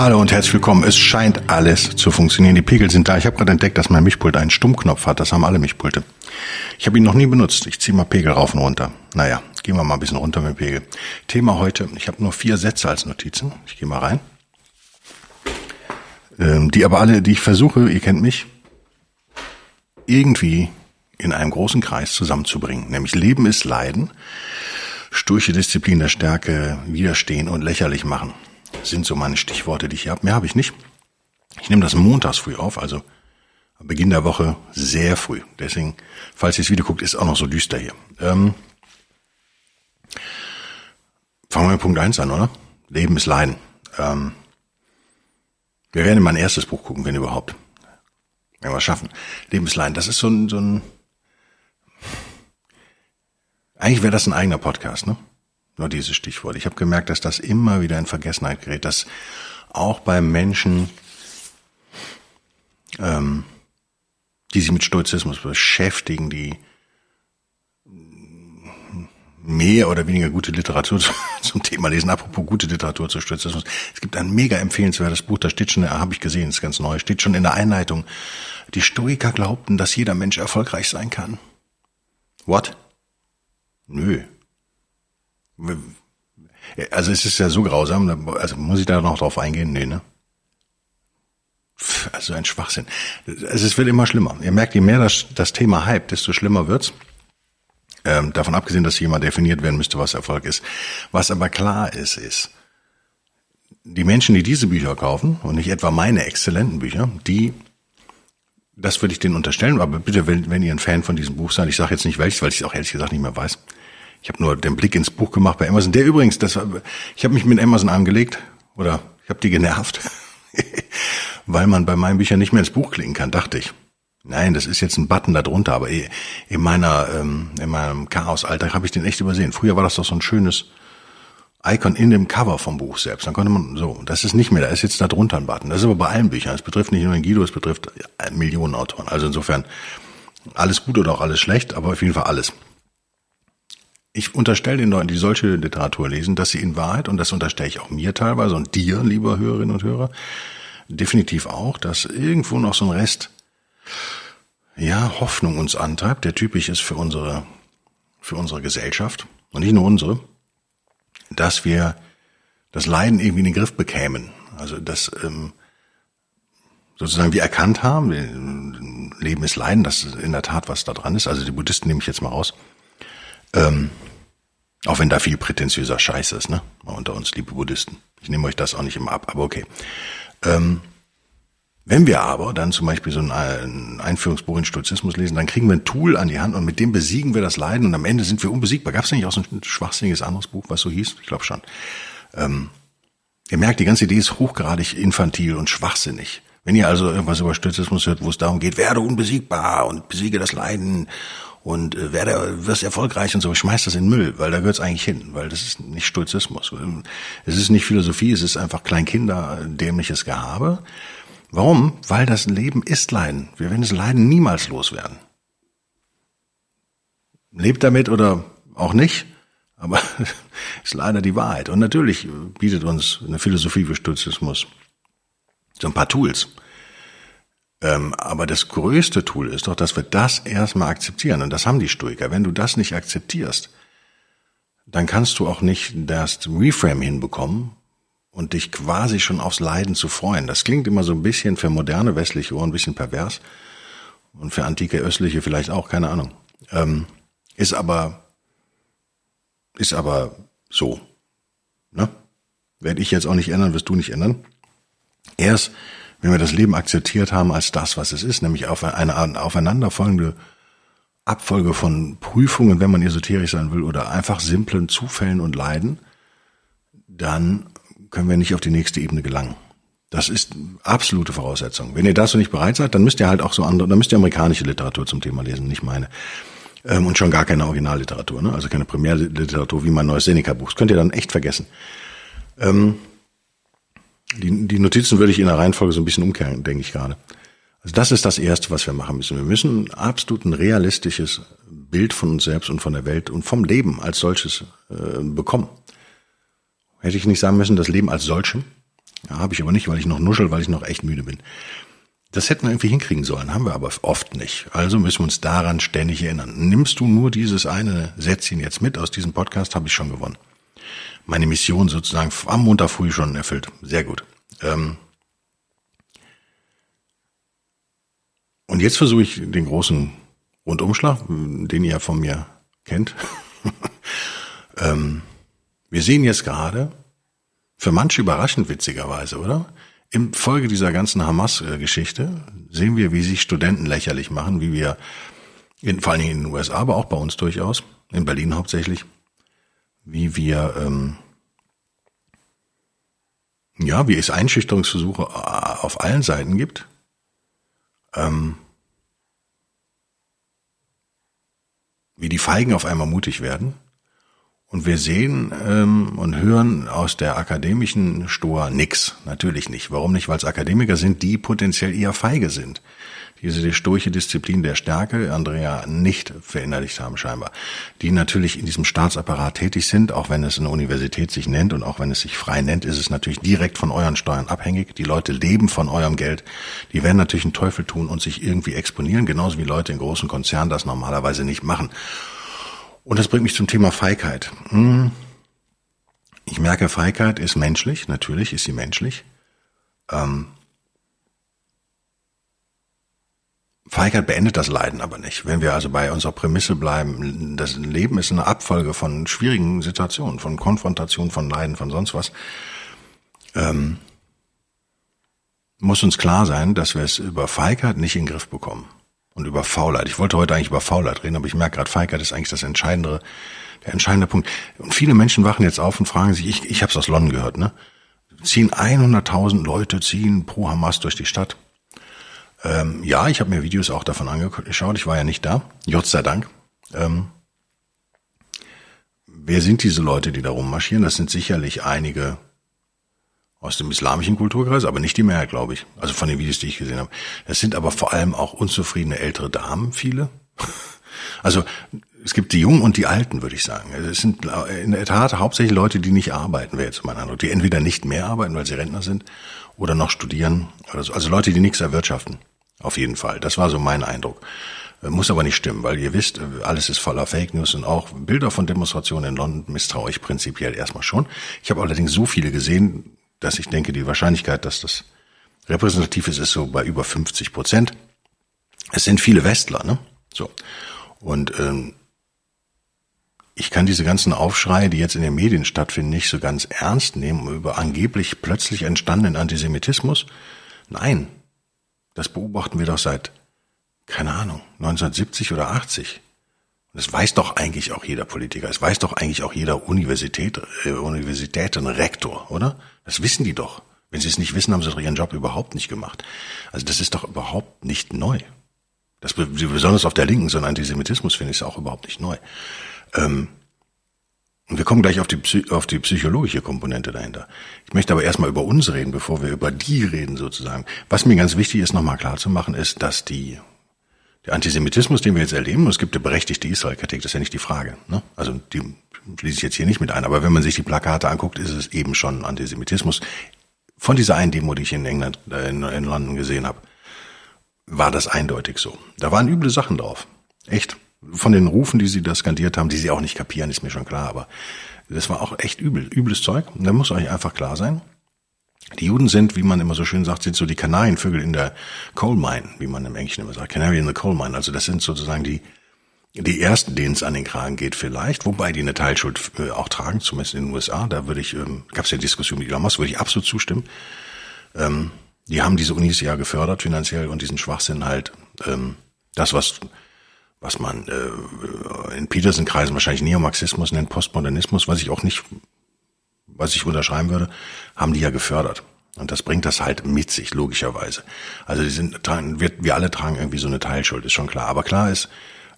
Hallo und herzlich willkommen. Es scheint alles zu funktionieren. Die Pegel sind da. Ich habe gerade entdeckt, dass mein Mischpult einen Stummknopf hat. Das haben alle Mischpulte. Ich habe ihn noch nie benutzt. Ich ziehe mal Pegel rauf und runter. Naja, gehen wir mal ein bisschen runter mit dem Pegel. Thema heute. Ich habe nur vier Sätze als Notizen. Ich gehe mal rein. Ähm, die aber alle, die ich versuche, ihr kennt mich, irgendwie in einem großen Kreis zusammenzubringen. Nämlich Leben ist Leiden, sturche Disziplin der Stärke, widerstehen und lächerlich machen. Sind so meine Stichworte, die ich hier habe. Mehr habe ich nicht. Ich nehme das montags früh auf, also Beginn der Woche sehr früh. Deswegen, falls ihr es wieder guckt, ist auch noch so düster hier. Ähm, fangen wir mit Punkt eins an, oder? Leben ist Leiden. Ähm, wir werden in mein erstes Buch gucken, wenn überhaupt. Wenn wir es schaffen. Leben ist Leiden. Das ist so ein, so ein eigentlich wäre das ein eigener Podcast, ne? Nur dieses Stichwort. Ich habe gemerkt, dass das immer wieder in Vergessenheit gerät, dass auch bei Menschen, ähm, die sich mit Stoizismus beschäftigen, die mehr oder weniger gute Literatur zum Thema lesen. Apropos gute Literatur zu Stoizismus. Es gibt ein mega empfehlenswertes Buch, da steht schon, habe ich gesehen, ist ganz neu, steht schon in der Einleitung. Die Stoiker glaubten, dass jeder Mensch erfolgreich sein kann. What? Nö. Also es ist ja so grausam, also muss ich da noch drauf eingehen? Nee, ne? Also ein Schwachsinn. Es wird immer schlimmer. Ihr merkt, je mehr das, das Thema hype, desto schlimmer wird's. Ähm, davon abgesehen, dass mal definiert werden müsste, was Erfolg ist. Was aber klar ist, ist, die Menschen, die diese Bücher kaufen, und nicht etwa meine exzellenten Bücher, die das würde ich denen unterstellen, aber bitte, wenn, wenn ihr ein Fan von diesem Buch seid, ich sage jetzt nicht welches, weil ich es auch ehrlich gesagt nicht mehr weiß. Ich habe nur den Blick ins Buch gemacht bei Amazon. Der übrigens, das, ich habe mich mit Amazon angelegt oder ich habe die genervt, weil man bei meinen Büchern nicht mehr ins Buch klicken kann, dachte ich. Nein, das ist jetzt ein Button da drunter, aber in meiner ähm, in meinem Chaos-Alltag habe ich den echt übersehen. Früher war das doch so ein schönes Icon in dem Cover vom Buch selbst. Dann konnte man so, das ist nicht mehr, da ist jetzt da drunter ein Button. Das ist aber bei allen Büchern. Es betrifft nicht nur den Guido, es betrifft Millionen Autoren. Also insofern alles gut oder auch alles schlecht, aber auf jeden Fall alles. Ich unterstelle den Leuten, die solche Literatur lesen, dass sie in Wahrheit, und das unterstelle ich auch mir teilweise und dir, lieber Hörerinnen und Hörer, definitiv auch, dass irgendwo noch so ein Rest, ja, Hoffnung uns antreibt, der typisch ist für unsere, für unsere Gesellschaft und nicht nur unsere, dass wir das Leiden irgendwie in den Griff bekämen. Also dass ähm, sozusagen wir erkannt haben, Leben ist Leiden, dass in der Tat was da dran ist. Also die Buddhisten nehme ich jetzt mal raus. Ähm, auch wenn da viel prätentiöser Scheiß ist, ne? Mal unter uns, liebe Buddhisten. Ich nehme euch das auch nicht immer ab, aber okay. Ähm, wenn wir aber dann zum Beispiel so ein Einführungsbuch in Stoizismus lesen, dann kriegen wir ein Tool an die Hand und mit dem besiegen wir das Leiden und am Ende sind wir unbesiegbar. Gab es nicht auch so ein schwachsinniges anderes Buch, was so hieß? Ich glaube schon. Ähm, ihr merkt, die ganze Idee ist hochgradig infantil und schwachsinnig. Wenn ihr also irgendwas über Stoizismus hört, wo es darum geht, werde unbesiegbar und besiege das Leiden und äh, werde, wirst erfolgreich und so, schmeißt das in Müll, weil da gehört es eigentlich hin, weil das ist nicht Stoizismus. Es ist nicht Philosophie, es ist einfach Kleinkinder dämliches Gehabe. Warum? Weil das Leben ist Leiden. Wir werden das Leiden niemals loswerden. Lebt damit oder auch nicht, aber ist leider die Wahrheit. Und natürlich bietet uns eine Philosophie für Stoizismus so ein paar Tools. Ähm, aber das größte Tool ist doch, dass wir das erstmal akzeptieren. Und das haben die Stoiker. Wenn du das nicht akzeptierst, dann kannst du auch nicht das Reframe hinbekommen, und dich quasi schon aufs Leiden zu freuen. Das klingt immer so ein bisschen für moderne westliche Ohren ein bisschen pervers und für antike östliche vielleicht auch, keine Ahnung. Ähm, ist aber ist aber so. Ne? Werde ich jetzt auch nicht ändern, wirst du nicht ändern. Erst wenn wir das Leben akzeptiert haben als das, was es ist, nämlich auf eine aufeinanderfolgende Abfolge von Prüfungen, wenn man esoterisch sein will, oder einfach simplen Zufällen und Leiden, dann können wir nicht auf die nächste Ebene gelangen. Das ist absolute Voraussetzung. Wenn ihr dazu nicht bereit seid, dann müsst ihr halt auch so andere, dann müsst ihr amerikanische Literatur zum Thema lesen, nicht meine. Ähm, und schon gar keine Originalliteratur, ne? also keine Primärliteratur wie mein neues Seneca-Buch. Das könnt ihr dann echt vergessen. Ähm, die, die Notizen würde ich in der Reihenfolge so ein bisschen umkehren, denke ich gerade. Also das ist das Erste, was wir machen müssen. Wir müssen absolut ein realistisches Bild von uns selbst und von der Welt und vom Leben als solches äh, bekommen. Hätte ich nicht sagen müssen, das Leben als solchem? Ja, habe ich aber nicht, weil ich noch nuschel, weil ich noch echt müde bin. Das hätten wir irgendwie hinkriegen sollen, haben wir aber oft nicht. Also müssen wir uns daran ständig erinnern. Nimmst du nur dieses eine Sätzchen jetzt mit aus diesem Podcast, habe ich schon gewonnen. Meine Mission sozusagen am Montag früh schon erfüllt. Sehr gut. Ähm und jetzt versuche ich den großen Rundumschlag, den ihr von mir kennt. ähm wir sehen jetzt gerade, für manche überraschend witzigerweise, oder? Im Folge dieser ganzen Hamas-Geschichte sehen wir, wie sich Studenten lächerlich machen, wie wir, in, vor allen Dingen in den USA, aber auch bei uns durchaus, in Berlin hauptsächlich, wie wir, ähm, ja, wie es Einschüchterungsversuche äh, auf allen Seiten gibt. Ähm, wie die Feigen auf einmal mutig werden und wir sehen ähm, und hören aus der akademischen Stoa nix. Natürlich nicht. Warum nicht? Weil es Akademiker sind, die potenziell eher feige sind. Diese stoische Disziplin der Stärke, Andrea, nicht verinnerlicht haben scheinbar. Die natürlich in diesem Staatsapparat tätig sind, auch wenn es eine Universität sich nennt und auch wenn es sich frei nennt, ist es natürlich direkt von euren Steuern abhängig. Die Leute leben von eurem Geld. Die werden natürlich einen Teufel tun und sich irgendwie exponieren, genauso wie Leute in großen Konzernen das normalerweise nicht machen. Und das bringt mich zum Thema Feigheit. Hm. Ich merke, Feigheit ist menschlich, natürlich ist sie menschlich. Ähm, Feigheit beendet das Leiden aber nicht. Wenn wir also bei unserer Prämisse bleiben, das Leben ist eine Abfolge von schwierigen Situationen, von Konfrontation, von Leiden, von sonst was, ähm, muss uns klar sein, dass wir es über Feigheit nicht in den Griff bekommen und über Faulheit. Ich wollte heute eigentlich über Faulheit reden, aber ich merke gerade, Feigheit ist eigentlich das entscheidende, der entscheidende Punkt. Und viele Menschen wachen jetzt auf und fragen sich, ich, ich habe es aus London gehört, ne? Ziehen 100.000 Leute, ziehen pro Hamas durch die Stadt. Ähm, ja, ich habe mir Videos auch davon angeschaut, ich war ja nicht da, Gott sei Dank. Ähm, wer sind diese Leute, die da rummarschieren? Das sind sicherlich einige aus dem islamischen Kulturkreis, aber nicht die Mehrheit, glaube ich. Also von den Videos, die ich gesehen habe. Es sind aber vor allem auch unzufriedene ältere Damen, viele. Also es gibt die Jungen und die Alten, würde ich sagen. Es sind in der Tat hauptsächlich Leute, die nicht arbeiten, wäre jetzt mein Eindruck. Die entweder nicht mehr arbeiten, weil sie Rentner sind, oder noch studieren. Oder so. Also Leute, die nichts erwirtschaften. Auf jeden Fall. Das war so mein Eindruck. Äh, muss aber nicht stimmen, weil ihr wisst, äh, alles ist voller Fake News und auch Bilder von Demonstrationen in London misstraue ich prinzipiell erstmal schon. Ich habe allerdings so viele gesehen, dass ich denke, die Wahrscheinlichkeit, dass das repräsentativ ist, ist so bei über 50 Prozent. Es sind viele Westler, ne? So. Und ähm, ich kann diese ganzen Aufschreie, die jetzt in den Medien stattfinden, nicht so ganz ernst nehmen über angeblich plötzlich entstandenen Antisemitismus. Nein, das beobachten wir doch seit, keine Ahnung, 1970 oder 80. Das weiß doch eigentlich auch jeder Politiker. Es weiß doch eigentlich auch jeder Universität, äh, Universitätenrektor, oder? Das wissen die doch. Wenn sie es nicht wissen, haben sie doch ihren Job überhaupt nicht gemacht. Also das ist doch überhaupt nicht neu. Das besonders auf der Linken, so ein Antisemitismus finde ich auch überhaupt nicht neu. Ähm, und wir kommen gleich auf die, auf die psychologische Komponente dahinter. Ich möchte aber erstmal über uns reden, bevor wir über die reden sozusagen. Was mir ganz wichtig ist, nochmal klar zu machen, ist, dass die der Antisemitismus, den wir jetzt erleben, es gibt eine berechtigte Israel-Kritik, das ist ja nicht die Frage. Ne? Also die schließe ich jetzt hier nicht mit ein, aber wenn man sich die Plakate anguckt, ist es eben schon Antisemitismus. Von dieser einen Demo, die ich in England, äh, in, in London gesehen habe, war das eindeutig so. Da waren üble Sachen drauf. Echt. Von den Rufen, die sie da skandiert haben, die sie auch nicht kapieren, ist mir schon klar, aber das war auch echt übel, übles Zeug. Und da muss euch einfach klar sein, die Juden sind, wie man immer so schön sagt, sind so die Kanarienvögel in der Coal Mine, wie man im Englischen immer sagt, Canary in the Coal Mine. Also das sind sozusagen die, die ersten, denen es an den Kragen geht vielleicht, wobei die eine Teilschuld äh, auch tragen, zumindest in den USA. Da würde ich, ähm, gab es ja Diskussion mit Elon Musk, würde ich absolut zustimmen. Ähm, die haben diese Unis ja gefördert finanziell und diesen Schwachsinn halt, ähm, das was was man äh, in Peterson-Kreisen wahrscheinlich Neomarxismus nennt, Postmodernismus, was ich auch nicht was ich unterschreiben würde, haben die ja gefördert. Und das bringt das halt mit sich, logischerweise. Also die sind, wir, wir alle tragen irgendwie so eine Teilschuld, ist schon klar. Aber klar ist,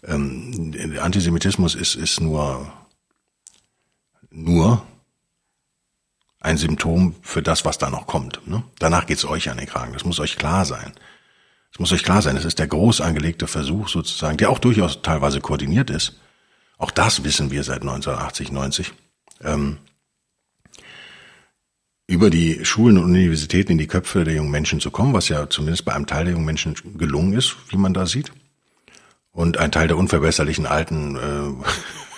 ähm, Antisemitismus ist, ist nur, nur ein Symptom für das, was da noch kommt. Ne? Danach geht's euch an den Kragen. Das muss euch klar sein. Es muss euch klar sein, es ist der groß angelegte Versuch sozusagen, der auch durchaus teilweise koordiniert ist. Auch das wissen wir seit 1980, 90. Ähm, über die Schulen und Universitäten in die Köpfe der jungen Menschen zu kommen, was ja zumindest bei einem Teil der jungen Menschen gelungen ist, wie man da sieht. Und ein Teil der unverbesserlichen Alten äh,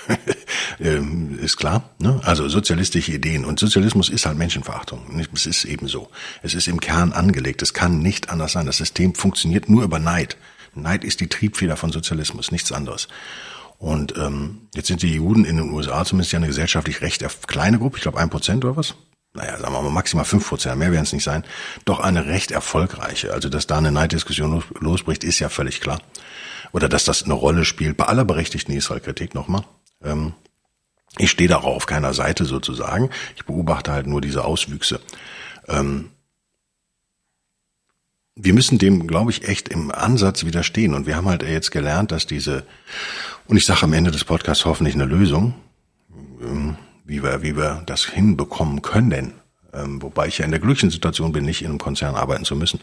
ist klar. Ne? Also sozialistische Ideen. Und Sozialismus ist halt Menschenverachtung. Es ist eben so. Es ist im Kern angelegt. Es kann nicht anders sein. Das System funktioniert nur über Neid. Neid ist die Triebfeder von Sozialismus, nichts anderes. Und ähm, jetzt sind die Juden in den USA zumindest ja eine gesellschaftlich recht kleine Gruppe, ich glaube ein Prozent oder was, naja, sagen wir mal maximal fünf Prozent, mehr werden es nicht sein, doch eine recht erfolgreiche. Also, dass da eine Neiddiskussion losbricht, ist ja völlig klar. Oder dass das eine Rolle spielt, bei aller berechtigten Israel-Kritik nochmal. Ähm, ich stehe da auch auf keiner Seite sozusagen. Ich beobachte halt nur diese Auswüchse. Ähm, wir müssen dem, glaube ich, echt im Ansatz widerstehen. Und wir haben halt jetzt gelernt, dass diese, und ich sage am Ende des Podcasts hoffentlich eine Lösung, ähm, wie wir, wie wir das hinbekommen können. Ähm, wobei ich ja in der glücklichen Situation bin, nicht in einem Konzern arbeiten zu müssen.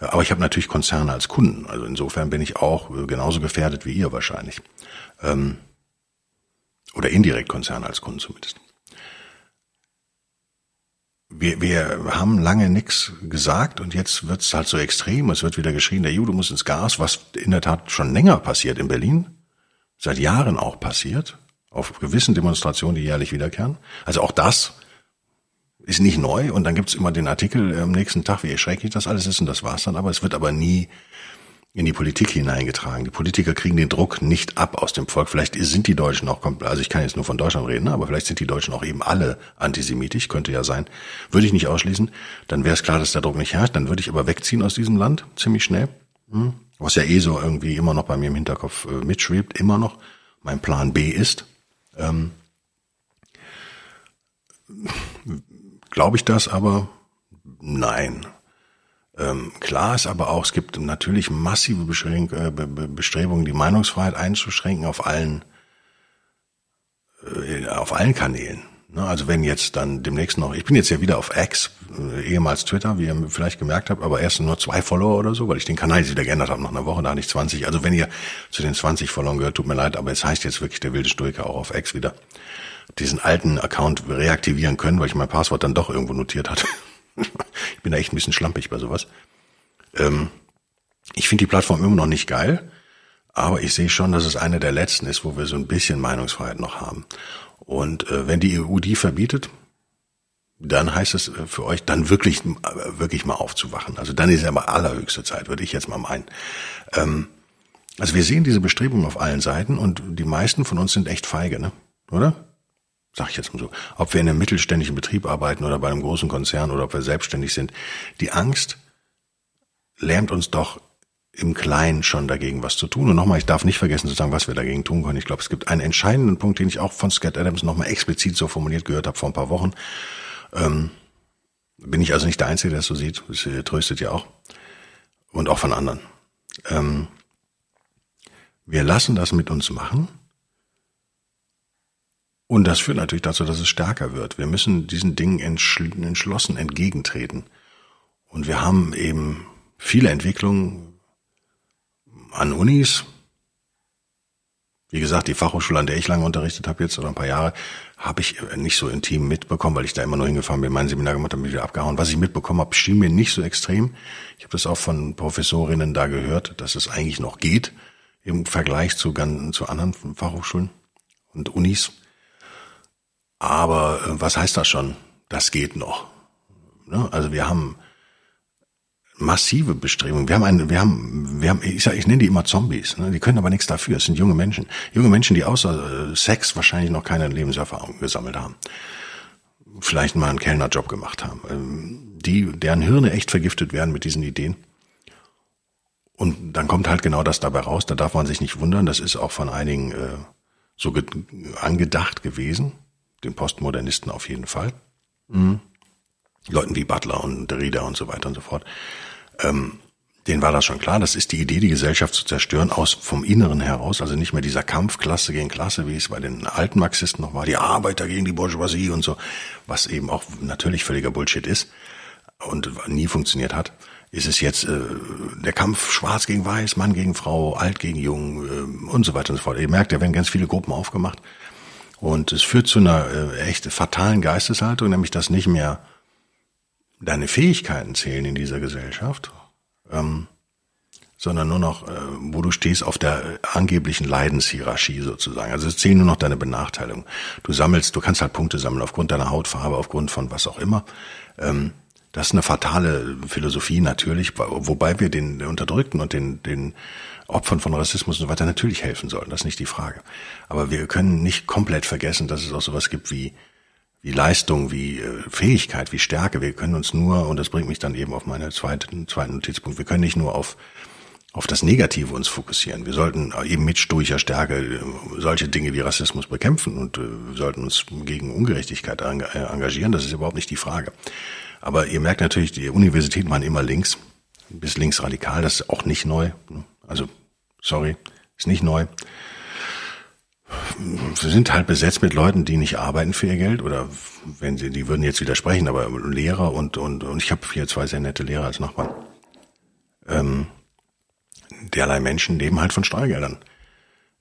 Aber ich habe natürlich Konzerne als Kunden. Also insofern bin ich auch genauso gefährdet wie ihr wahrscheinlich. Ähm, oder indirekt Konzerne als Kunden zumindest. Wir, wir haben lange nichts gesagt und jetzt wird es halt so extrem. Es wird wieder geschrien, der Jude muss ins Gas, was in der Tat schon länger passiert in Berlin, seit Jahren auch passiert auf gewissen Demonstrationen, die jährlich wiederkehren. Also auch das ist nicht neu und dann gibt's immer den Artikel am nächsten Tag, wie schrecklich das alles ist und das war's dann, aber es wird aber nie in die Politik hineingetragen. Die Politiker kriegen den Druck nicht ab aus dem Volk. Vielleicht sind die Deutschen auch, also ich kann jetzt nur von Deutschland reden, aber vielleicht sind die Deutschen auch eben alle antisemitisch, könnte ja sein. Würde ich nicht ausschließen. Dann wäre es klar, dass der Druck nicht herrscht. Dann würde ich aber wegziehen aus diesem Land, ziemlich schnell. Hm? Was ja eh so irgendwie immer noch bei mir im Hinterkopf äh, mitschwebt, immer noch. Mein Plan B ist, ähm, Glaube ich das aber? Nein. Ähm, klar ist aber auch, es gibt natürlich massive Beschränk äh, Bestrebungen, die Meinungsfreiheit einzuschränken auf allen, äh, auf allen Kanälen. Ne, also wenn jetzt dann demnächst noch, ich bin jetzt ja wieder auf X, äh, ehemals Twitter, wie ihr vielleicht gemerkt habt, aber erst nur zwei Follower oder so, weil ich den Kanal jetzt wieder geändert habe nach einer Woche, da hatte ich 20. Also wenn ihr zu den 20 Followern gehört, tut mir leid, aber es heißt jetzt wirklich der wilde Stoiker auch auf X wieder. Diesen alten Account reaktivieren können, weil ich mein Passwort dann doch irgendwo notiert hatte. ich bin da echt ein bisschen schlampig bei sowas. Ähm, ich finde die Plattform immer noch nicht geil, aber ich sehe schon, dass es eine der letzten ist, wo wir so ein bisschen Meinungsfreiheit noch haben. Und äh, wenn die EU die verbietet, dann heißt es äh, für euch dann wirklich, äh, wirklich mal aufzuwachen. Also dann ist es aber allerhöchste Zeit, würde ich jetzt mal meinen. Ähm, also wir sehen diese Bestrebungen auf allen Seiten und die meisten von uns sind echt feige, ne? Oder? Sag ich jetzt mal so. Ob wir in einem mittelständischen Betrieb arbeiten oder bei einem großen Konzern oder ob wir selbstständig sind. Die Angst lähmt uns doch im Kleinen schon dagegen was zu tun. Und nochmal, ich darf nicht vergessen zu sagen, was wir dagegen tun können. Ich glaube, es gibt einen entscheidenden Punkt, den ich auch von Scott Adams nochmal explizit so formuliert gehört habe vor ein paar Wochen. Ähm, bin ich also nicht der Einzige, der es so sieht. Das tröstet ja auch. Und auch von anderen. Ähm, wir lassen das mit uns machen. Und das führt natürlich dazu, dass es stärker wird. Wir müssen diesen Dingen entschlossen entgegentreten. Und wir haben eben viele Entwicklungen an Unis, wie gesagt, die Fachhochschule, an der ich lange unterrichtet habe jetzt oder ein paar Jahre, habe ich nicht so intim mitbekommen, weil ich da immer nur hingefahren bin, mein Seminar gemacht habe, wieder abgehauen. Was ich mitbekommen habe, schien mir nicht so extrem. Ich habe das auch von Professorinnen da gehört, dass es eigentlich noch geht im Vergleich zu, zu anderen Fachhochschulen und Unis. Aber äh, was heißt das schon? Das geht noch. Ne? Also wir haben massive Bestrebungen. Wir haben einen, wir haben, wir haben, ich, sag, ich nenne die immer Zombies. Ne? Die können aber nichts dafür. Es sind junge Menschen, junge Menschen, die außer äh, Sex wahrscheinlich noch keine Lebenserfahrung gesammelt haben, vielleicht mal einen Kellnerjob gemacht haben, ähm, die, deren Hirne echt vergiftet werden mit diesen Ideen. Und dann kommt halt genau das dabei raus. Da darf man sich nicht wundern. Das ist auch von einigen äh, so angedacht gewesen, den Postmodernisten auf jeden Fall. Mhm. Leuten wie Butler und Derrida und so weiter und so fort. Ähm, denen war das schon klar. Das ist die Idee, die Gesellschaft zu zerstören aus vom Inneren heraus. Also nicht mehr dieser Kampf Klasse gegen Klasse, wie es bei den alten Marxisten noch war, die Arbeiter gegen die Bourgeoisie und so, was eben auch natürlich völliger Bullshit ist und nie funktioniert hat. Ist es jetzt äh, der Kampf Schwarz gegen Weiß, Mann gegen Frau, Alt gegen Jung äh, und so weiter und so fort. Ihr merkt, da werden ganz viele Gruppen aufgemacht und es führt zu einer äh, echt fatalen Geisteshaltung, nämlich dass nicht mehr deine Fähigkeiten zählen in dieser Gesellschaft ähm, sondern nur noch, äh, wo du stehst auf der angeblichen Leidenshierarchie sozusagen. Also es zählen nur noch deine Benachteiligung. Du sammelst, du kannst halt Punkte sammeln aufgrund deiner Hautfarbe, aufgrund von was auch immer. Ähm, das ist eine fatale Philosophie natürlich, wobei wir den Unterdrückten und den, den Opfern von Rassismus und so weiter natürlich helfen sollen. Das ist nicht die Frage. Aber wir können nicht komplett vergessen, dass es auch sowas gibt wie wie Leistung, wie äh, Fähigkeit, wie Stärke. Wir können uns nur, und das bringt mich dann eben auf meinen zweiten, zweiten Notizpunkt, wir können nicht nur auf, auf das Negative uns fokussieren. Wir sollten eben mit stoischer Stärke äh, solche Dinge wie Rassismus bekämpfen und äh, sollten uns gegen Ungerechtigkeit engagieren. Das ist überhaupt nicht die Frage. Aber ihr merkt natürlich, die Universitäten waren immer links, bis linksradikal. Das ist auch nicht neu. Also, sorry, ist nicht neu wir sind halt besetzt mit Leuten, die nicht arbeiten für ihr Geld oder wenn sie, die würden jetzt widersprechen, aber Lehrer und und und ich habe hier zwei sehr nette Lehrer als Nachbarn. Ähm, derlei Menschen leben halt von Steuergeldern,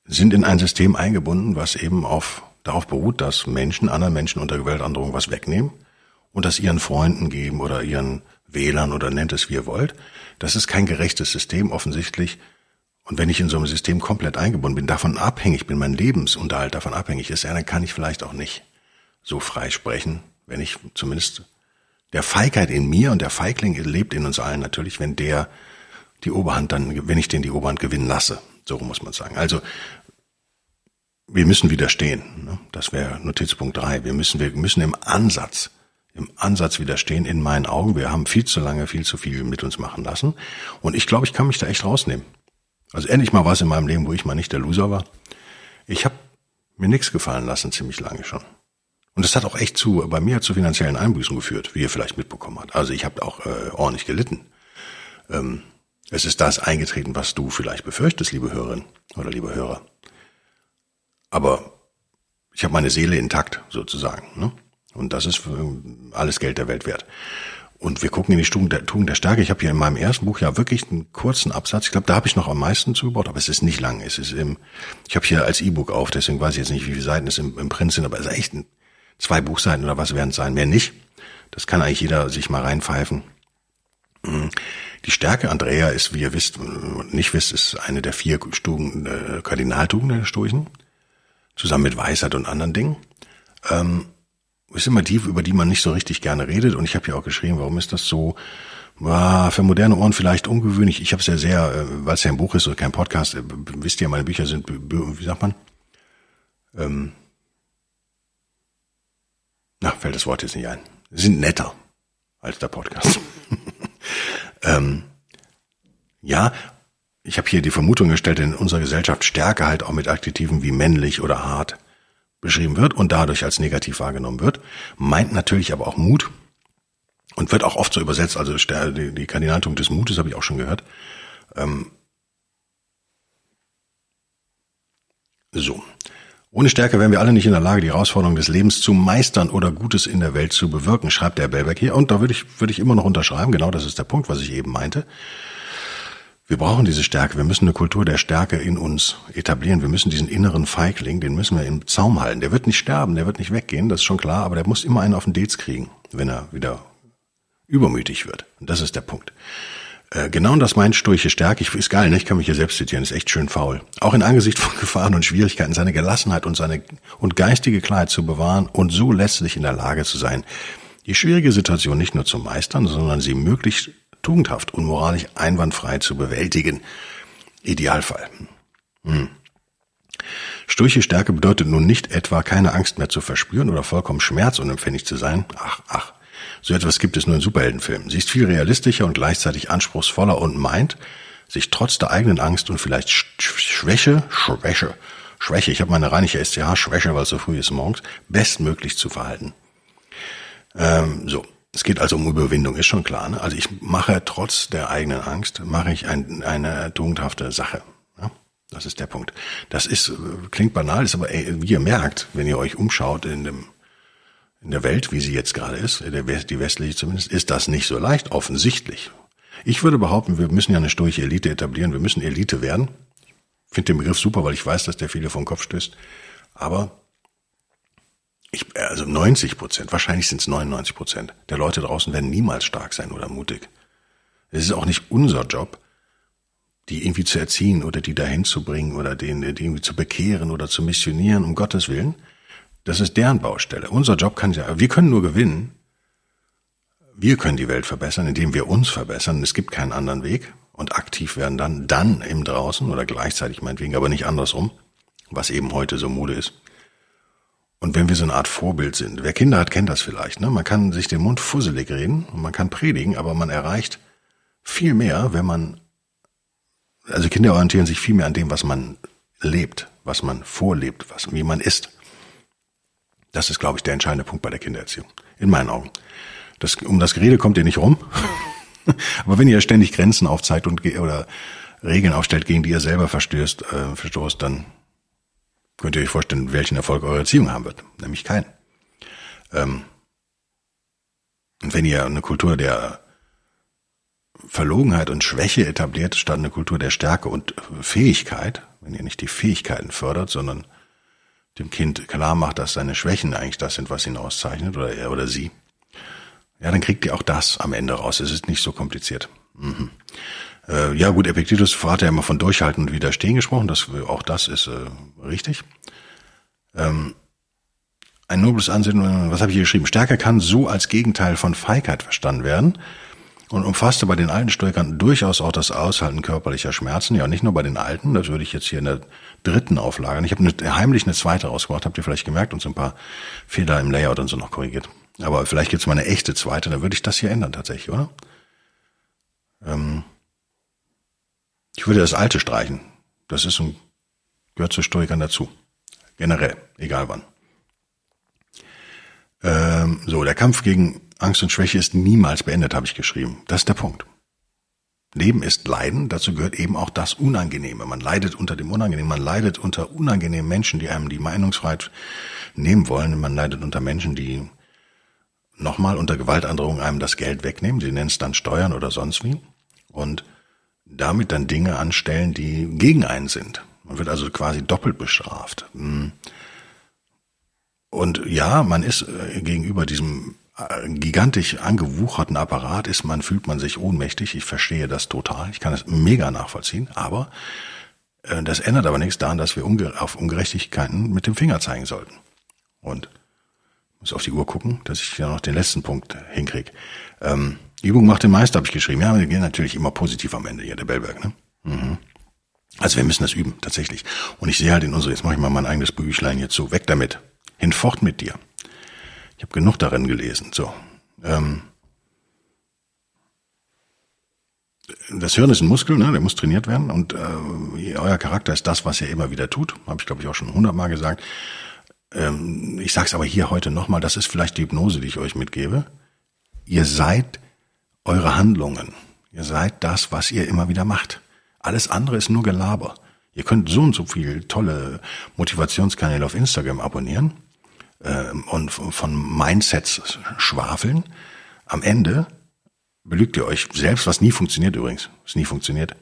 sind in ein System eingebunden, was eben auf darauf beruht, dass Menschen anderen Menschen unter Gewaltandrohung was wegnehmen und das ihren Freunden geben oder ihren Wählern oder nennt es wie ihr wollt. Das ist kein gerechtes System offensichtlich und wenn ich in so einem System komplett eingebunden bin, davon abhängig bin, mein Lebensunterhalt davon abhängig ist, ja, dann kann ich vielleicht auch nicht so frei sprechen, wenn ich zumindest der Feigheit in mir und der Feigling lebt in uns allen natürlich, wenn der die Oberhand dann, wenn ich den die Oberhand gewinnen lasse. So muss man sagen. Also, wir müssen widerstehen. Ne? Das wäre Notizpunkt drei. Wir müssen, wir müssen im Ansatz, im Ansatz widerstehen in meinen Augen. Wir haben viel zu lange, viel zu viel mit uns machen lassen. Und ich glaube, ich kann mich da echt rausnehmen. Also endlich mal was in meinem Leben, wo ich mal nicht der Loser war. Ich habe mir nichts gefallen lassen, ziemlich lange schon. Und das hat auch echt zu, bei mir zu finanziellen Einbüßen geführt, wie ihr vielleicht mitbekommen habt. Also ich habe auch äh, ordentlich gelitten. Ähm, es ist das eingetreten, was du vielleicht befürchtest, liebe Hörerin oder liebe Hörer. Aber ich habe meine Seele intakt, sozusagen. Ne? Und das ist alles Geld der Welt wert. Und wir gucken in die Tugend der, Tugend der Stärke. Ich habe hier in meinem ersten Buch ja wirklich einen kurzen Absatz. Ich glaube, da habe ich noch am meisten zugebaut, aber es ist nicht lang. Es ist im, ich habe hier als E-Book auf, deswegen weiß ich jetzt nicht, wie viele Seiten es im, im Print sind, aber es ist echt ein, zwei Buchseiten oder was werden es sein, mehr nicht. Das kann eigentlich jeder sich mal reinpfeifen. Hm. Die Stärke Andrea ist, wie ihr wisst, nicht wisst, ist eine der vier Stugen, äh, Kardinaltugenden der Stoichen, zusammen mit Weisheit und anderen Dingen. Ähm, ist immer die, über die man nicht so richtig gerne redet. Und ich habe ja auch geschrieben, warum ist das so? War für moderne Ohren vielleicht ungewöhnlich. Ich habe es ja sehr, äh, weil es ja ein Buch ist oder kein Podcast, äh, wisst ihr, meine Bücher sind, wie sagt man? Ähm, na, fällt das Wort jetzt nicht ein. Sind netter als der Podcast. ähm, ja, ich habe hier die Vermutung gestellt, in unserer Gesellschaft Stärke halt auch mit Adjektiven wie männlich oder hart beschrieben wird und dadurch als negativ wahrgenommen wird, meint natürlich aber auch Mut und wird auch oft so übersetzt, also die, Kardinaltung des Mutes habe ich auch schon gehört. Ähm so. Ohne Stärke wären wir alle nicht in der Lage, die Herausforderungen des Lebens zu meistern oder Gutes in der Welt zu bewirken, schreibt der Bellberg hier. Und da würde ich, würde ich immer noch unterschreiben. Genau das ist der Punkt, was ich eben meinte. Wir brauchen diese Stärke. Wir müssen eine Kultur der Stärke in uns etablieren. Wir müssen diesen inneren Feigling, den müssen wir im Zaum halten. Der wird nicht sterben, der wird nicht weggehen, das ist schon klar, aber der muss immer einen auf den Dates kriegen, wenn er wieder übermütig wird. Und das ist der Punkt. Äh, genau das meint sturche Stärke. Ist geil, ne? Ich kann mich hier selbst zitieren, ist echt schön faul. Auch in Angesicht von Gefahren und Schwierigkeiten seine Gelassenheit und seine und geistige Klarheit zu bewahren und so letztlich in der Lage zu sein, die schwierige Situation nicht nur zu meistern, sondern sie möglichst tugendhaft und moralisch einwandfrei zu bewältigen. Idealfall. Hm. Sturche Stärke bedeutet nun nicht etwa keine Angst mehr zu verspüren oder vollkommen schmerzunempfänglich zu sein. Ach, ach. So etwas gibt es nur in Superheldenfilmen. Sie ist viel realistischer und gleichzeitig anspruchsvoller und meint, sich trotz der eigenen Angst und vielleicht Schwäche, Schwäche, Schwäche, ich habe meine reinliche SCH, Schwäche, weil es so früh ist morgens, bestmöglich zu verhalten. Ähm, so, Es geht also um Überwindung, ist schon klar. Ne? Also ich mache trotz der eigenen Angst, mache ich ein, eine tugendhafte Sache. Ja? Das ist der Punkt. Das ist, klingt banal, ist aber, wie ihr merkt, wenn ihr euch umschaut in dem, in der Welt, wie sie jetzt gerade ist, die westliche zumindest, ist das nicht so leicht, offensichtlich. Ich würde behaupten, wir müssen ja eine stoische Elite etablieren, wir müssen Elite werden. Ich finde den Begriff super, weil ich weiß, dass der viele vom Kopf stößt. Aber ich, also 90 Prozent, wahrscheinlich sind es 99 Prozent der Leute draußen werden niemals stark sein oder mutig. Es ist auch nicht unser Job, die irgendwie zu erziehen oder die dahin zu bringen oder den, die irgendwie zu bekehren oder zu missionieren, um Gottes Willen. Das ist deren Baustelle. Unser Job kann ja, wir können nur gewinnen. Wir können die Welt verbessern, indem wir uns verbessern. Es gibt keinen anderen Weg und aktiv werden dann, dann im Draußen oder gleichzeitig meinetwegen, aber nicht andersrum, was eben heute so Mode ist. Und wenn wir so eine Art Vorbild sind, wer Kinder hat, kennt das vielleicht. Ne? Man kann sich den Mund fusselig reden und man kann predigen, aber man erreicht viel mehr, wenn man, also Kinder orientieren sich viel mehr an dem, was man lebt, was man vorlebt, was, wie man ist. Das ist, glaube ich, der entscheidende Punkt bei der Kindererziehung. In meinen Augen. Das, um das Gerede kommt ihr nicht rum. aber wenn ihr ständig Grenzen aufzeigt und oder Regeln aufstellt, gegen die ihr selber verstößt, äh, verstoßt, dann könnt ihr euch vorstellen, welchen Erfolg eure Erziehung haben wird. Nämlich keinen. Ähm, und wenn ihr eine Kultur der Verlogenheit und Schwäche etabliert, statt eine Kultur der Stärke und Fähigkeit, wenn ihr nicht die Fähigkeiten fördert, sondern dem Kind klar macht, dass seine Schwächen eigentlich das sind, was ihn auszeichnet, oder er oder sie, ja, dann kriegt ihr auch das am Ende raus. Es ist nicht so kompliziert. Mhm. Äh, ja gut, Epictetus hat ja immer von Durchhalten und Widerstehen gesprochen, das, auch das ist äh, richtig. Ähm, ein nobles Ansinnen, was habe ich hier geschrieben? Stärke kann so als Gegenteil von Feigheit verstanden werden und umfasste bei den alten Stoikern durchaus auch das Aushalten körperlicher Schmerzen. Ja, nicht nur bei den alten, das würde ich jetzt hier in der dritten Auflage. Ich habe eine, heimlich eine zweite rausgebracht, habt ihr vielleicht gemerkt und so ein paar Fehler im Layout und so noch korrigiert. Aber vielleicht gibt's mal eine echte zweite, dann würde ich das hier ändern tatsächlich, oder? Ähm, ich würde das alte streichen. Das ist ein, gehört zu Stoikern dazu. Generell, egal wann. Ähm, so, der Kampf gegen Angst und Schwäche ist niemals beendet, habe ich geschrieben. Das ist der Punkt. Leben ist Leiden, dazu gehört eben auch das Unangenehme. Man leidet unter dem Unangenehmen, man leidet unter unangenehmen Menschen, die einem die Meinungsfreiheit nehmen wollen, man leidet unter Menschen, die nochmal unter Gewaltandrohung einem das Geld wegnehmen, sie nennen es dann Steuern oder sonst wie. Und damit dann Dinge anstellen, die gegen einen sind. Man wird also quasi doppelt bestraft. Hm. Und ja, man ist äh, gegenüber diesem äh, gigantisch angewucherten Apparat ist man, fühlt man sich ohnmächtig. Ich verstehe das total. Ich kann es mega nachvollziehen. Aber äh, das ändert aber nichts daran, dass wir auf Ungerechtigkeiten mit dem Finger zeigen sollten. Und muss auf die Uhr gucken, dass ich ja noch den letzten Punkt hinkriege. Ähm, Übung macht den Meister, habe ich geschrieben. Ja, wir gehen natürlich immer positiv am Ende hier, der Bellberg. Ne? Mhm. Also wir müssen das üben, tatsächlich. Und ich sehe halt in unsere, jetzt mache ich mal mein eigenes Büchlein hier zu. Weg damit. Hinfort mit dir. Ich habe genug darin gelesen. So. Ähm, das Hirn ist ein Muskel, ne? der muss trainiert werden. Und äh, euer Charakter ist das, was ihr immer wieder tut. Habe ich, glaube ich, auch schon hundertmal gesagt. Ähm, ich sage es aber hier heute nochmal, das ist vielleicht die Hypnose, die ich euch mitgebe. Ihr seid eure Handlungen. Ihr seid das, was ihr immer wieder macht. Alles andere ist nur Gelaber. Ihr könnt so und so viel tolle Motivationskanäle auf Instagram abonnieren äh, und von Mindsets schwafeln. Am Ende belügt ihr euch selbst, was nie funktioniert übrigens, was nie funktioniert.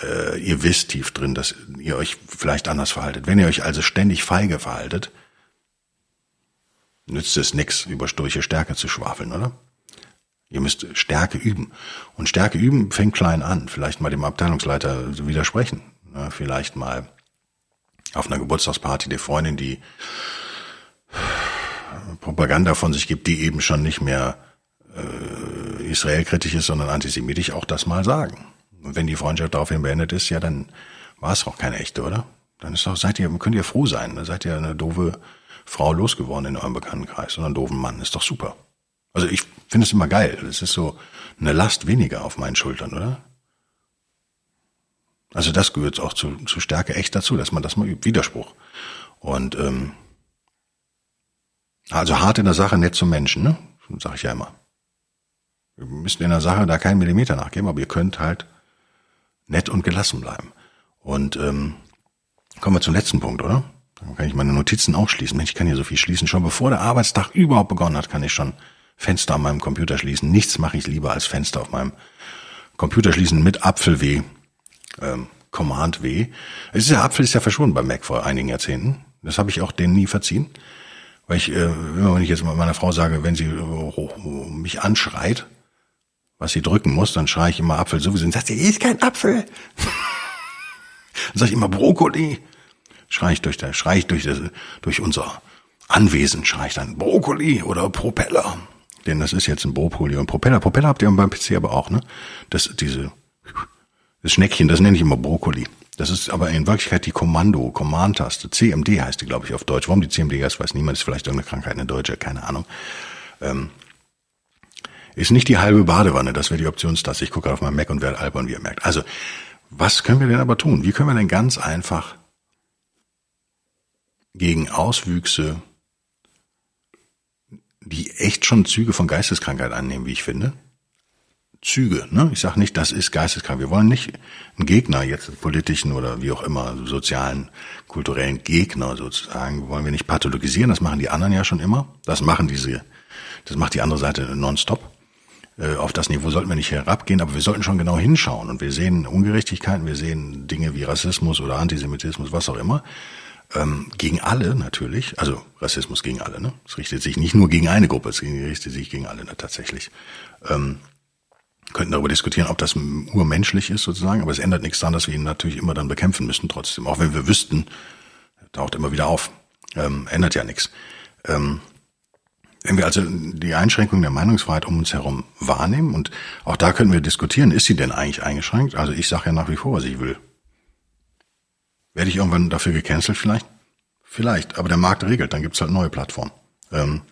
Äh, ihr wisst tief drin, dass ihr euch vielleicht anders verhaltet. Wenn ihr euch also ständig feige verhaltet, nützt es nix, über sturche Stärke zu schwafeln, oder? Ihr müsst Stärke üben. Und Stärke üben fängt klein an. Vielleicht mal dem Abteilungsleiter widersprechen. Vielleicht mal auf einer Geburtstagsparty der Freundin, die Propaganda von sich gibt, die eben schon nicht mehr äh, israelkritisch ist, sondern antisemitisch, auch das mal sagen. Und wenn die Freundschaft daraufhin beendet ist, ja, dann war es auch keine echte, oder? Dann ist doch, seid ihr, könnt ihr froh sein. Dann seid ihr eine doofe Frau losgeworden in eurem Bekanntenkreis oder einen doofen Mann. Ist doch super. Also ich finde es immer geil. Es ist so eine Last weniger auf meinen Schultern, oder? Also das gehört auch zu, zu Stärke echt dazu, dass man das mal übt. Widerspruch. Und ähm, also hart in der Sache, nett zum Menschen, ne? Sag ich ja immer. Ihr müsst in der Sache da keinen Millimeter nachgeben, aber ihr könnt halt nett und gelassen bleiben. Und ähm, kommen wir zum letzten Punkt, oder? Dann kann ich meine Notizen auch schließen. Ich kann hier so viel schließen. Schon bevor der Arbeitstag überhaupt begonnen hat, kann ich schon Fenster an meinem Computer schließen. Nichts mache ich lieber als Fenster auf meinem Computer schließen mit Apfel-W, ähm, Command-W. Es ist ja, Apfel ist ja verschwunden beim Mac vor einigen Jahrzehnten. Das habe ich auch denen nie verziehen. Weil ich, äh, wenn ich jetzt meiner Frau sage, wenn sie äh, mich anschreit, was sie drücken muss, dann schreie ich immer Apfel sowieso. Und sagt sie, ist kein Apfel. dann sage ich immer Brokkoli. Schreie ich durch, der, schrei ich durch, das, durch unser Anwesen, schreie ich dann Brokkoli oder Propeller. Denn das ist jetzt ein Brokkoli und Propeller. Propeller habt ihr beim PC aber auch, ne? Das, diese, das Schneckchen, das nenne ich immer Brokkoli. Das ist aber in Wirklichkeit die Kommando, Command-Taste. CMD heißt die, glaube ich, auf Deutsch. Warum die CMD heißt, weiß niemand. Ist vielleicht irgendeine Krankheit, eine deutsche, keine Ahnung. Ähm, ist nicht die halbe Badewanne, das wäre die Optionstaste. Ich gucke auf meinem Mac und werde albern, wie ihr merkt. Also, was können wir denn aber tun? Wie können wir denn ganz einfach gegen Auswüchse, die echt schon Züge von Geisteskrankheit annehmen, wie ich finde, Züge. Ne? Ich sage nicht, das ist geisteskrank. Wir wollen nicht einen Gegner, jetzt politischen oder wie auch immer, sozialen, kulturellen Gegner sozusagen, wollen wir nicht pathologisieren. Das machen die anderen ja schon immer. Das machen diese, das macht die andere Seite nonstop. Äh, auf das Niveau sollten wir nicht herabgehen, aber wir sollten schon genau hinschauen. Und wir sehen Ungerechtigkeiten, wir sehen Dinge wie Rassismus oder Antisemitismus, was auch immer. Ähm, gegen alle natürlich, also Rassismus gegen alle, ne? Es richtet sich nicht nur gegen eine Gruppe, es richtet sich gegen alle ne, tatsächlich. Ähm, könnten darüber diskutieren, ob das urmenschlich ist sozusagen, aber es ändert nichts daran, dass wir ihn natürlich immer dann bekämpfen müssen trotzdem, auch wenn wir wüssten, taucht immer wieder auf. Ähm, ändert ja nichts. Ähm, wenn wir also die Einschränkung der Meinungsfreiheit um uns herum wahrnehmen, und auch da können wir diskutieren, ist sie denn eigentlich eingeschränkt? Also ich sage ja nach wie vor, was ich will. Werde ich irgendwann dafür gecancelt vielleicht? Vielleicht, aber der Markt regelt, dann gibt's halt neue Plattformen. Ähm,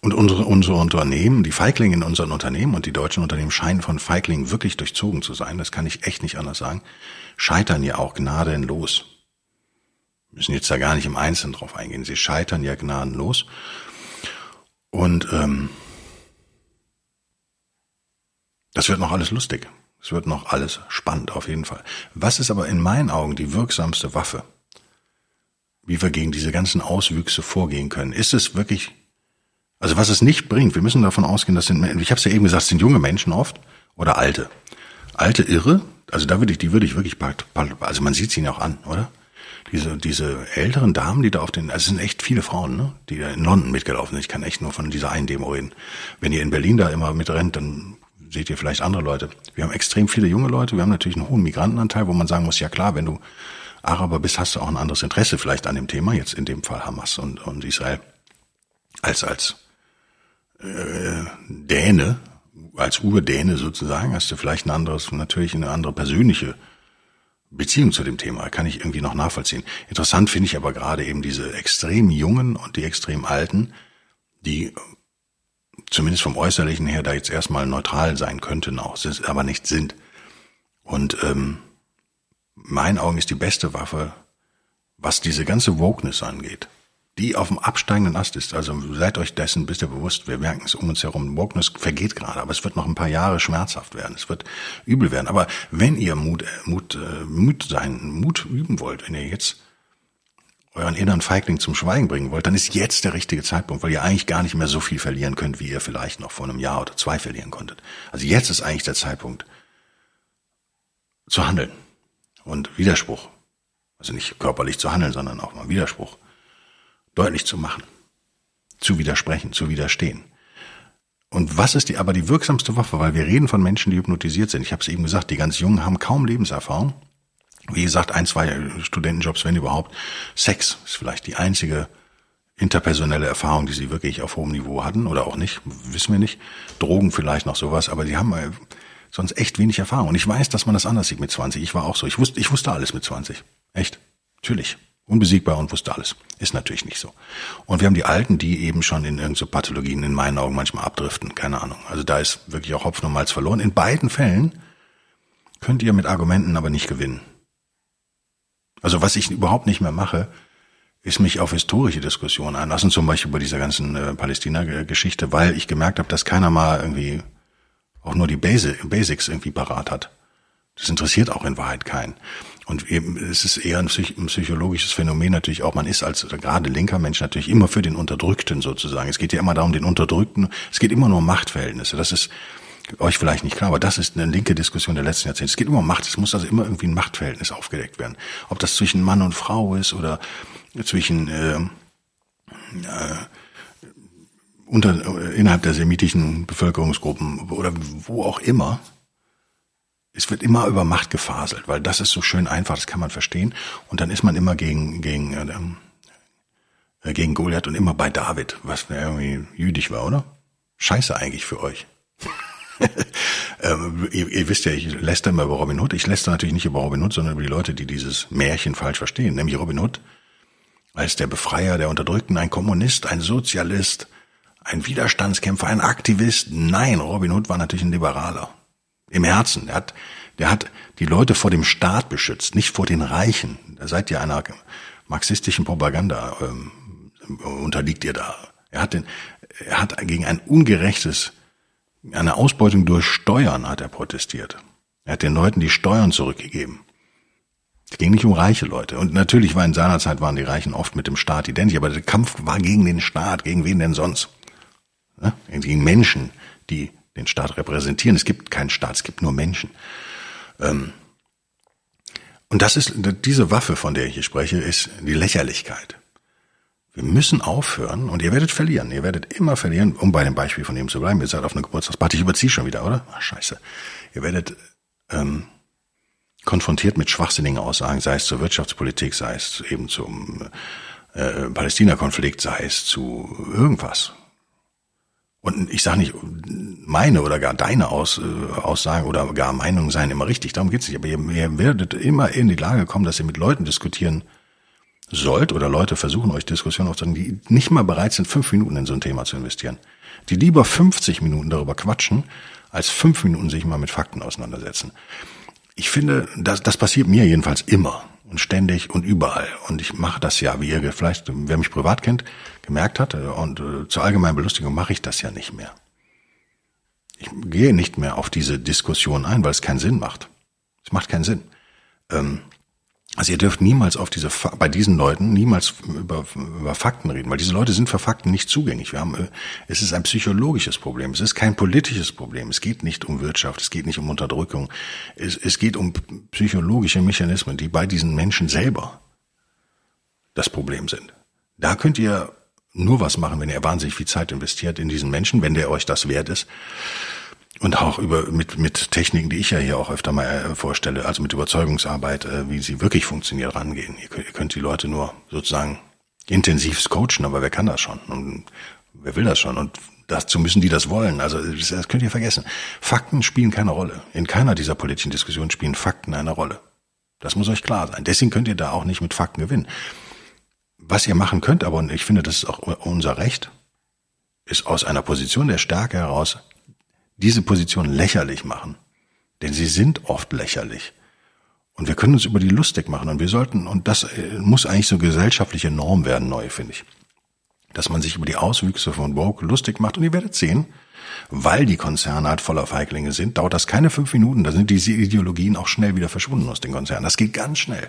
und unsere, unsere Unternehmen, die Feiglinge in unseren Unternehmen und die deutschen Unternehmen scheinen von Feiglingen wirklich durchzogen zu sein, das kann ich echt nicht anders sagen, scheitern ja auch gnadenlos. Wir müssen jetzt da gar nicht im Einzelnen drauf eingehen. Sie scheitern ja gnadenlos. Und ähm, das wird noch alles lustig. Es wird noch alles spannend auf jeden Fall. Was ist aber in meinen Augen die wirksamste Waffe, wie wir gegen diese ganzen Auswüchse vorgehen können? Ist es wirklich also was es nicht bringt, wir müssen davon ausgehen, das sind, ich habe es ja eben gesagt, es sind junge Menschen oft oder alte. Alte Irre, also da würde ich, die würde ich wirklich, also man sieht sie ihnen auch an, oder? Diese, diese älteren Damen, die da auf den, also es sind echt viele Frauen, ne, die da in London mitgelaufen sind. Ich kann echt nur von dieser einen Demo reden. Wenn ihr in Berlin da immer mitrennt, dann seht ihr vielleicht andere Leute. Wir haben extrem viele junge Leute, wir haben natürlich einen hohen Migrantenanteil, wo man sagen muss, ja klar, wenn du Araber bist, hast du auch ein anderes Interesse vielleicht an dem Thema, jetzt in dem Fall Hamas und, und Israel, als als äh, Däne, als Urdäne sozusagen, hast du vielleicht ein anderes, natürlich eine andere persönliche Beziehung zu dem Thema, kann ich irgendwie noch nachvollziehen. Interessant finde ich aber gerade eben diese extrem jungen und die extrem alten, die zumindest vom Äußerlichen her da jetzt erstmal neutral sein könnten, auch aber nicht sind. Und ähm, meinen Augen ist die beste Waffe, was diese ganze Wokeness angeht, die auf dem absteigenden Ast ist. Also seid euch dessen bitte bewusst. Wir merken es um uns herum. Wokeness vergeht gerade, aber es wird noch ein paar Jahre schmerzhaft werden. Es wird übel werden. Aber wenn ihr Mut, Mut, äh, Mut sein, Mut üben wollt, wenn ihr jetzt euren inneren Feigling zum Schweigen bringen wollt, dann ist jetzt der richtige Zeitpunkt, weil ihr eigentlich gar nicht mehr so viel verlieren könnt, wie ihr vielleicht noch vor einem Jahr oder zwei verlieren konntet. Also jetzt ist eigentlich der Zeitpunkt zu handeln und Widerspruch. Also nicht körperlich zu handeln, sondern auch mal Widerspruch deutlich zu machen, zu widersprechen, zu widerstehen. Und was ist die aber die wirksamste Waffe? Weil wir reden von Menschen, die hypnotisiert sind. Ich habe es eben gesagt, die ganz Jungen haben kaum Lebenserfahrung. Wie gesagt, ein, zwei Studentenjobs, wenn überhaupt. Sex ist vielleicht die einzige interpersonelle Erfahrung, die sie wirklich auf hohem Niveau hatten oder auch nicht, wissen wir nicht. Drogen vielleicht noch sowas, aber sie haben äh, sonst echt wenig Erfahrung. Und ich weiß, dass man das anders sieht mit 20. Ich war auch so. Ich wusste, ich wusste alles mit 20. Echt. Natürlich unbesiegbar und wusste alles. Ist natürlich nicht so. Und wir haben die Alten, die eben schon in irgendeine Pathologien in meinen Augen manchmal abdriften. Keine Ahnung. Also da ist wirklich auch Hopfen und Malz verloren. In beiden Fällen könnt ihr mit Argumenten aber nicht gewinnen. Also was ich überhaupt nicht mehr mache, ist mich auf historische Diskussionen einlassen, zum Beispiel über dieser ganzen äh, Palästina-Geschichte, weil ich gemerkt habe, dass keiner mal irgendwie auch nur die Basic, Basics irgendwie parat hat. Das interessiert auch in Wahrheit keinen. Und eben, es ist eher ein psychologisches Phänomen natürlich auch. Man ist als gerade linker Mensch natürlich immer für den Unterdrückten sozusagen. Es geht ja immer darum, den Unterdrückten. Es geht immer nur um Machtverhältnisse. Das ist euch vielleicht nicht klar, aber das ist eine linke Diskussion der letzten Jahrzehnte. Es geht immer um Macht. Es muss also immer irgendwie ein Machtverhältnis aufgedeckt werden. Ob das zwischen Mann und Frau ist oder zwischen äh, äh, unter, äh, innerhalb der semitischen Bevölkerungsgruppen oder wo auch immer. Es wird immer über Macht gefaselt, weil das ist so schön einfach, das kann man verstehen. Und dann ist man immer gegen, gegen, ähm, äh, gegen Goliath und immer bei David, was irgendwie jüdisch war, oder? Scheiße eigentlich für euch. ähm, ihr, ihr, wisst ja, ich lässt immer über Robin Hood. Ich lässt natürlich nicht über Robin Hood, sondern über die Leute, die dieses Märchen falsch verstehen. Nämlich Robin Hood als der Befreier der Unterdrückten, ein Kommunist, ein Sozialist, ein Widerstandskämpfer, ein Aktivist. Nein, Robin Hood war natürlich ein Liberaler. Im Herzen. Der hat, der hat die Leute vor dem Staat beschützt, nicht vor den Reichen. Da seid ihr einer marxistischen Propaganda, ähm, unterliegt ihr da. Er hat den, er hat gegen ein ungerechtes, eine Ausbeutung durch Steuern hat er protestiert. Er hat den Leuten die Steuern zurückgegeben. Es ging nicht um reiche Leute. Und natürlich war in seiner Zeit waren die Reichen oft mit dem Staat identisch, aber der Kampf war gegen den Staat, gegen wen denn sonst? Ja? Gegen Menschen, die den Staat repräsentieren. Es gibt keinen Staat, es gibt nur Menschen. Ähm, und das ist, diese Waffe, von der ich hier spreche, ist die Lächerlichkeit. Wir müssen aufhören und ihr werdet verlieren. Ihr werdet immer verlieren, um bei dem Beispiel von ihm zu bleiben. Ihr seid auf einer Geburtstagsparty. Ich überziehe schon wieder, oder? Ach, scheiße. Ihr werdet ähm, konfrontiert mit schwachsinnigen Aussagen, sei es zur Wirtschaftspolitik, sei es eben zum äh, Palästina-Konflikt, sei es zu irgendwas. Und ich sage nicht, meine oder gar deine Aus, äh, Aussagen oder gar Meinungen seien immer richtig, darum geht's nicht. Aber ihr, ihr werdet immer in die Lage kommen, dass ihr mit Leuten diskutieren sollt oder Leute versuchen, euch Diskussionen aufzunehmen, die nicht mal bereit sind, fünf Minuten in so ein Thema zu investieren. Die lieber 50 Minuten darüber quatschen, als fünf Minuten sich mal mit Fakten auseinandersetzen ich finde, das, das passiert mir jedenfalls immer und ständig und überall. Und ich mache das ja, wie ihr vielleicht, wer mich privat kennt, gemerkt hat. Und äh, zur allgemeinen Belustigung mache ich das ja nicht mehr. Ich gehe nicht mehr auf diese Diskussion ein, weil es keinen Sinn macht. Es macht keinen Sinn. Ähm, also ihr dürft niemals auf diese, bei diesen Leuten niemals über, über Fakten reden, weil diese Leute sind für Fakten nicht zugänglich. Wir haben, äh, es ist ein psychologisches Problem. Es ist kein politisches Problem. Es geht nicht um Wirtschaft. Es geht nicht um Unterdrückung. Es, es geht um psychologische Mechanismen, die bei diesen Menschen selber das Problem sind. Da könnt ihr nur was machen, wenn ihr wahnsinnig viel Zeit investiert in diesen Menschen, wenn der euch das wert ist. Und auch über mit, mit Techniken, die ich ja hier auch öfter mal äh, vorstelle, also mit Überzeugungsarbeit, äh, wie sie wirklich funktioniert, rangehen. Ihr könnt, ihr könnt die Leute nur sozusagen intensivst coachen, aber wer kann das schon? Und wer will das schon? Und dazu müssen die das wollen. Also das, könnt ihr vergessen. Fakten spielen keine Rolle. In keiner dieser politischen Diskussionen spielen Fakten eine Rolle. Das muss euch klar sein. Deswegen könnt ihr da auch nicht mit Fakten gewinnen. Was ihr machen könnt, aber ich finde, das ist auch unser Recht, ist aus einer Position der Stärke heraus diese Position lächerlich machen. Denn sie sind oft lächerlich. Und wir können uns über die lustig machen. Und wir sollten, und das äh, muss eigentlich so gesellschaftliche Norm werden, neu, finde ich. Dass man sich über die Auswüchse von Woke lustig macht. Und ihr werdet sehen, weil die Konzerne halt voller Feiglinge sind, dauert das keine fünf Minuten. Da sind diese Ideologien auch schnell wieder verschwunden aus den Konzernen. Das geht ganz schnell.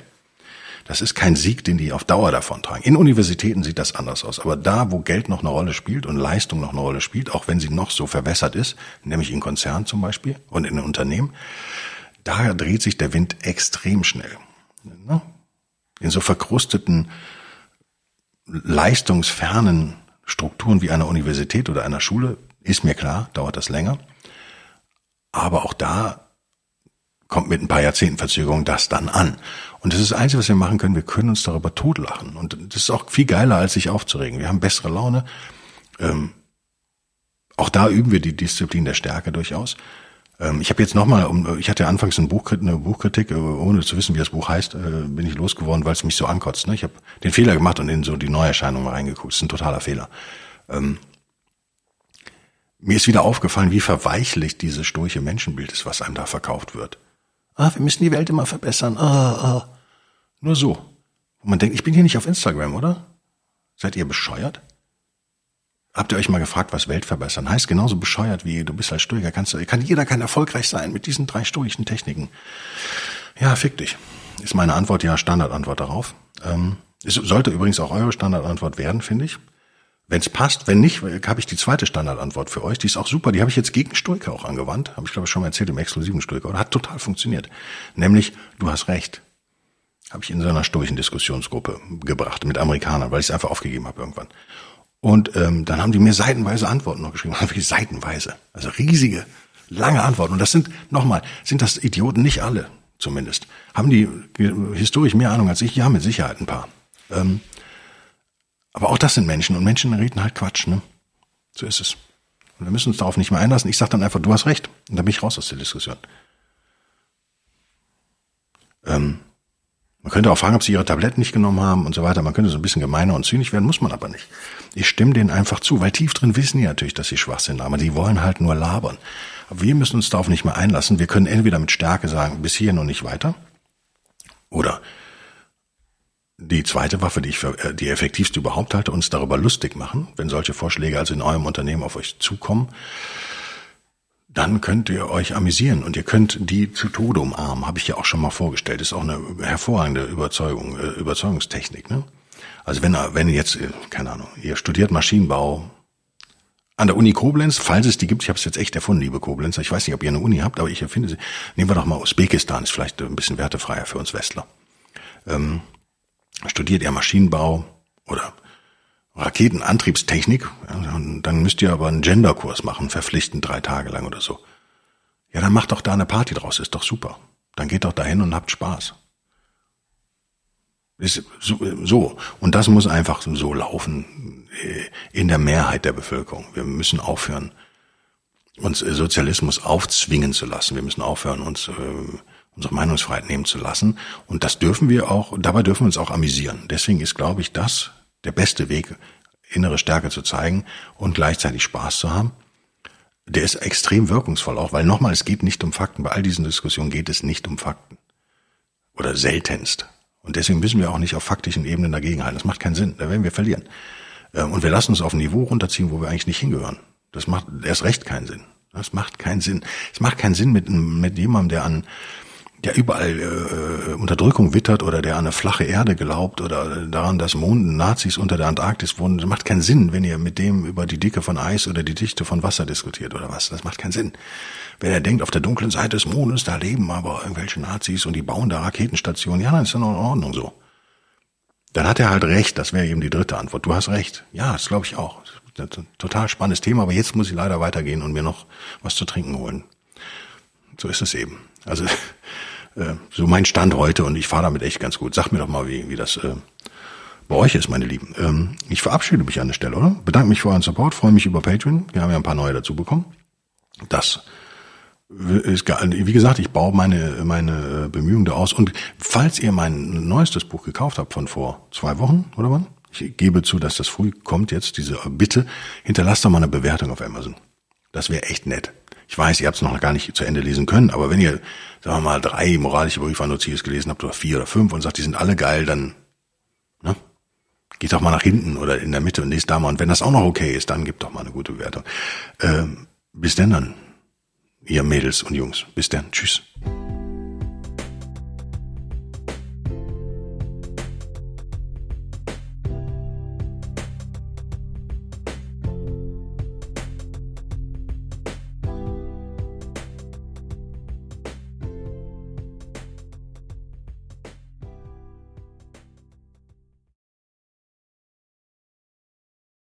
Das ist kein Sieg, den die auf Dauer davontragen. In Universitäten sieht das anders aus. Aber da, wo Geld noch eine Rolle spielt und Leistung noch eine Rolle spielt, auch wenn sie noch so verwässert ist, nämlich in Konzernen zum Beispiel und in Unternehmen, da dreht sich der Wind extrem schnell. Ne? In so verkrusteten, leistungsfernen Strukturen wie einer Universität oder einer Schule, ist mir klar, dauert das länger. Aber auch da kommt mit ein paar Jahrzehnten Verzögerung das dann an. Und das ist das Einzige, was wir machen können. Wir können uns darüber totlachen. Und das ist auch viel geiler, als sich aufzuregen. Wir haben bessere Laune. Ähm, auch da üben wir die Disziplin der Stärke durchaus. Ähm, ich habe jetzt nochmal, ich hatte anfangs eine Buchkritik, eine Buchkritik, äh, ohne zu wissen, wie das Buch heißt, äh, bin ich losgeworden, weil es mich so ankotzt. Ne? Ich habe den Fehler gemacht und in so die Neuerscheinung reingeguckt. Das ist ein totaler Fehler. Ähm, mir ist wieder aufgefallen, wie verweichlicht dieses sturche Menschenbild ist, was einem da verkauft wird. Ah, wir müssen die Welt immer verbessern. Ah, ah. Nur so. Und man denkt, ich bin hier nicht auf Instagram, oder? Seid ihr bescheuert? Habt ihr euch mal gefragt, was Welt verbessern heißt? Genauso bescheuert wie du bist als Stoiker. Kannst du, kann jeder kann erfolgreich sein mit diesen drei stoischen Techniken. Ja, fick dich. Ist meine Antwort ja Standardantwort darauf. Ähm, es sollte übrigens auch eure Standardantwort werden, finde ich. Wenn es passt, wenn nicht, habe ich die zweite Standardantwort für euch. Die ist auch super. Die habe ich jetzt gegen Stoiker auch angewandt. Habe ich glaube ich schon mal erzählt im exklusiven Stoiker. Oder hat total funktioniert. Nämlich, du hast recht. Habe ich in so einer stoischen Diskussionsgruppe gebracht mit Amerikanern, weil ich es einfach aufgegeben habe irgendwann. Und ähm, dann haben die mir seitenweise Antworten noch geschrieben. Wirklich seitenweise. Also riesige, lange Antworten. Und das sind, nochmal, sind das Idioten nicht alle, zumindest. Haben die historisch mehr Ahnung als ich? Ja, mit Sicherheit ein paar. Ähm, aber auch das sind Menschen und Menschen reden halt Quatsch, ne? So ist es. Und wir müssen uns darauf nicht mehr einlassen. Ich sage dann einfach, du hast recht. Und dann bin ich raus aus der Diskussion. Ähm, man könnte auch fragen, ob sie ihre Tabletten nicht genommen haben und so weiter. Man könnte so ein bisschen gemeiner und zynisch werden, muss man aber nicht. Ich stimme denen einfach zu, weil tief drin wissen die natürlich, dass sie schwach sind, aber die wollen halt nur labern. Aber wir müssen uns darauf nicht mehr einlassen. Wir können entweder mit Stärke sagen, bis hierhin und nicht weiter. Oder die zweite Waffe, die ich für äh, die effektivste überhaupt halte, uns darüber lustig machen, wenn solche Vorschläge also in eurem Unternehmen auf euch zukommen dann könnt ihr euch amüsieren und ihr könnt die zu Tode umarmen, habe ich ja auch schon mal vorgestellt. Ist auch eine hervorragende Überzeugung, äh, Überzeugungstechnik. Ne? Also wenn, wenn jetzt, äh, keine Ahnung, ihr studiert Maschinenbau an der Uni Koblenz, falls es die gibt, ich habe es jetzt echt erfunden, liebe Koblenzer, ich weiß nicht, ob ihr eine Uni habt, aber ich erfinde sie. Nehmen wir doch mal Usbekistan, ist vielleicht ein bisschen wertefreier für uns Westler. Ähm, studiert ihr Maschinenbau oder Raketenantriebstechnik, dann müsst ihr aber einen Genderkurs machen, verpflichtend drei Tage lang oder so. Ja, dann macht doch da eine Party draus, ist doch super. Dann geht doch dahin und habt Spaß. Ist so. Und das muss einfach so laufen äh, in der Mehrheit der Bevölkerung. Wir müssen aufhören, uns Sozialismus aufzwingen zu lassen. Wir müssen aufhören, uns äh, unsere Meinungsfreiheit nehmen zu lassen. Und das dürfen wir auch, dabei dürfen wir uns auch amüsieren. Deswegen ist, glaube ich, das der beste Weg, innere Stärke zu zeigen und gleichzeitig Spaß zu haben. Der ist extrem wirkungsvoll auch, weil nochmal, es geht nicht um Fakten. Bei all diesen Diskussionen geht es nicht um Fakten. Oder seltenst. Und deswegen müssen wir auch nicht auf faktischen Ebenen dagegenhalten. Das macht keinen Sinn. Da werden wir verlieren. Ähm, und wir lassen uns auf ein Niveau runterziehen, wo wir eigentlich nicht hingehören. Das macht erst recht keinen Sinn. Das macht keinen Sinn. Es macht keinen Sinn mit, mit jemandem, der an der überall äh, Unterdrückung wittert oder der an eine flache Erde glaubt oder daran, dass Mond Nazis unter der Antarktis wohnen, das macht keinen Sinn, wenn ihr mit dem über die Dicke von Eis oder die Dichte von Wasser diskutiert oder was. Das macht keinen Sinn. Wenn er denkt, auf der dunklen Seite des Mondes, da leben aber irgendwelche Nazis und die bauen da Raketenstationen, ja, dann ist das in Ordnung so. Dann hat er halt recht, das wäre eben die dritte Antwort. Du hast recht. Ja, das glaube ich auch. Das total spannendes Thema, aber jetzt muss ich leider weitergehen und mir noch was zu trinken holen. So ist es eben. Also äh, so mein Stand heute und ich fahre damit echt ganz gut. Sag mir doch mal, wie, wie das äh, bei euch ist, meine Lieben. Ähm, ich verabschiede mich an der Stelle, oder? Bedanke mich für euren Support, freue mich über Patreon. Wir haben ja ein paar neue dazu bekommen. Das ist, wie gesagt, ich baue meine, meine Bemühungen da aus. Und falls ihr mein neuestes Buch gekauft habt von vor zwei Wochen, oder wann? Ich gebe zu, dass das früh kommt jetzt, diese Bitte, hinterlasst doch mal eine Bewertung auf Amazon. Das wäre echt nett. Ich weiß, ihr habt es noch gar nicht zu Ende lesen können, aber wenn ihr, sagen wir mal, drei moralische Briefe an Notzius gelesen habt oder vier oder fünf und sagt, die sind alle geil, dann ne, geht doch mal nach hinten oder in der Mitte und lest da mal. Und wenn das auch noch okay ist, dann gebt doch mal eine gute Bewertung. Ähm, bis denn dann, ihr Mädels und Jungs. Bis dann. Tschüss.